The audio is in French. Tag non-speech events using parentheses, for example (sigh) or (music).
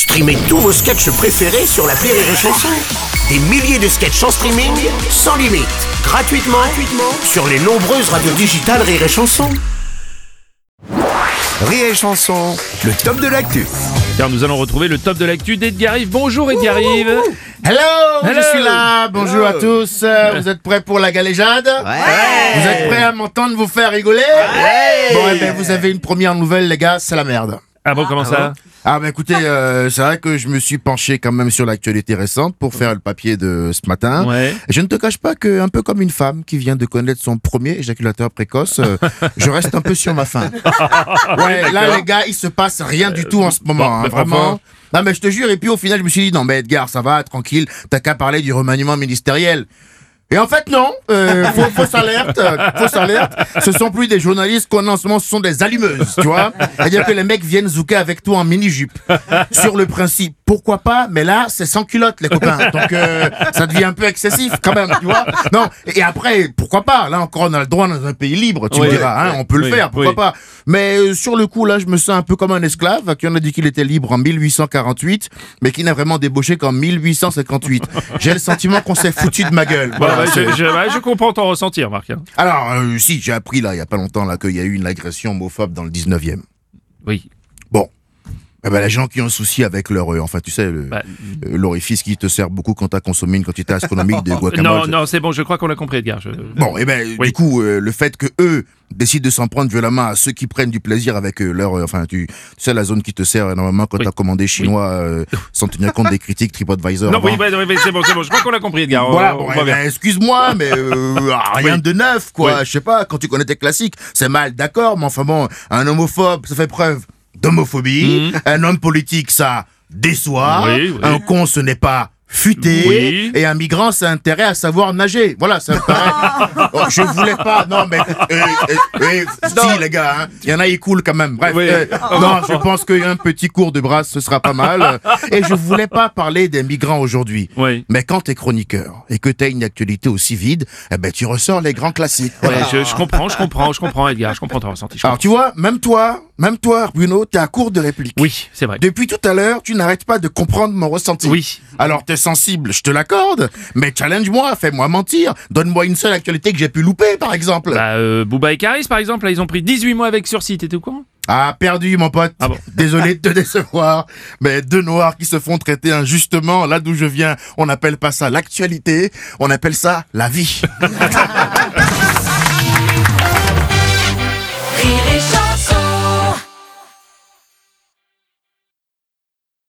Streamez tous vos sketchs préférés sur la Rire et Chanson. Des milliers de sketchs en streaming, sans limite, gratuitement, gratuitement sur les nombreuses radios digitales Rire et Chanson. Rire et Chanson, le top de l'actu. Car nous allons retrouver le top de l'actu d'Edgar Yves. Bonjour Edgar Yves. Hello, Hello. je suis là. Bonjour à tous. Euh, Vous êtes prêts pour la galéjade? Vous êtes prêts à m'entendre vous faire rigoler? Bon, eh ben, vous avez une première nouvelle, les gars, c'est la merde. Ah bon, comment ça? Ah bah écoutez, euh, c'est vrai que je me suis penché quand même sur l'actualité récente pour faire le papier de ce matin. Ouais. Je ne te cache pas que, un peu comme une femme qui vient de connaître son premier éjaculateur précoce, euh, je reste un peu sur ma faim. (laughs) Ouais, là les gars, il se passe rien du tout en ce moment, hein, vraiment. Non mais je te jure, et puis au final je me suis dit, non mais Edgar, ça va, tranquille, t'as qu'à parler du remaniement ministériel. Et en fait non, euh, fausse alerte, euh, fausse alerte. Ce sont plus des journalistes qu'on en ce moment, ce sont des allumeuses, tu vois. C'est-à-dire que les mecs viennent zouker avec toi en mini jupe. Sur le principe, pourquoi pas Mais là, c'est sans culotte, les copains. (laughs) Donc euh, ça devient un peu excessif quand même, tu vois. Non. Et après, pourquoi pas? Là encore, on a le droit dans un pays libre, tu Oui. me diras. Hein, on peut le faire, pourquoi pas? Mais euh, sur le coup, là, je me sens un peu comme un esclave qui en a dit qu'il était libre en 1848, mais qui n'a vraiment débauché qu'en 1858. J'ai le sentiment qu'on s'est foutu de ma gueule. Voilà, je, je- ouais, je comprends ton ressenti, remarque. hein. Alors, euh, si, j'ai appris là, il y a pas longtemps, là, qu'il y a eu une agression homophobe dans le 19e. Oui. Eh ben, les gens qui ont un souci avec leur, euh, enfin, tu sais, Bah, euh, l'orifice qui te sert beaucoup quand t'as consommé une quantité astronomique de (laughs) non, guacamole. non, c'est bon, je crois qu'on a compris, Edgar. Je- Bon, et ben, Oui. du coup, euh, le fait que eux décident de s'en prendre violemment à ceux qui prennent du plaisir avec euh, leur, euh, enfin, tu, tu sais, la zone qui te sert énormément quand Oui. t'as commandé chinois, (laughs) sans tenir compte des critiques TripAdvisor. Non, avant. oui, ouais, ouais, c'est bon, c'est bon. Je crois qu'on a compris, Edgar. Voilà, bon, eh ben, excuse-moi, mais ah, rien Oui. de neuf, quoi. Oui. Je sais pas, quand tu connais tes classiques, c'est mal, d'accord, mais enfin bon, un homophobe, ça fait preuve d'homophobie. Un homme politique, ça déçoit. Oui, oui. Un con, ce n'est pas futé. Oui. Et un migrant, c'est intérêt à savoir nager. Voilà, ça me paraît. (laughs) Oh, je voulais pas, non, mais, euh, euh, euh, si, les gars, hein, il y en a, ils coulent quand même. Bref, Oui. euh, non, je pense qu'un petit cours de brasse, ce sera pas mal. (laughs) Et je voulais pas parler des migrants aujourd'hui. Oui. Mais quand t'es chroniqueur et que t'as une actualité aussi vide, eh ben tu ressors les grands classiques. Ouais, je, je comprends, je comprends, je comprends, Edgar. Je comprends ton ressenti. je Alors tu vois, même toi, même toi, Bruno, t'es à court de réplique. comprends. Oui, c'est vrai. Depuis tout à l'heure, tu n'arrêtes pas de comprendre mon ressenti. Oui. Alors t'es sensible, je te l'accorde, mais challenge-moi, fais-moi mentir, donne-moi une seule actualité que j'ai pu louper, par exemple. Bah, euh, Booba et Caris, par exemple, là, ils ont pris 18 mois avec sursis, t'étais au courant? Ah, perdu, mon pote. Ah bon (laughs) Désolé de te décevoir, mais deux noirs qui se font traiter injustement, là d'où je viens, on n'appelle pas ça l'actualité, on appelle ça la vie. (laughs)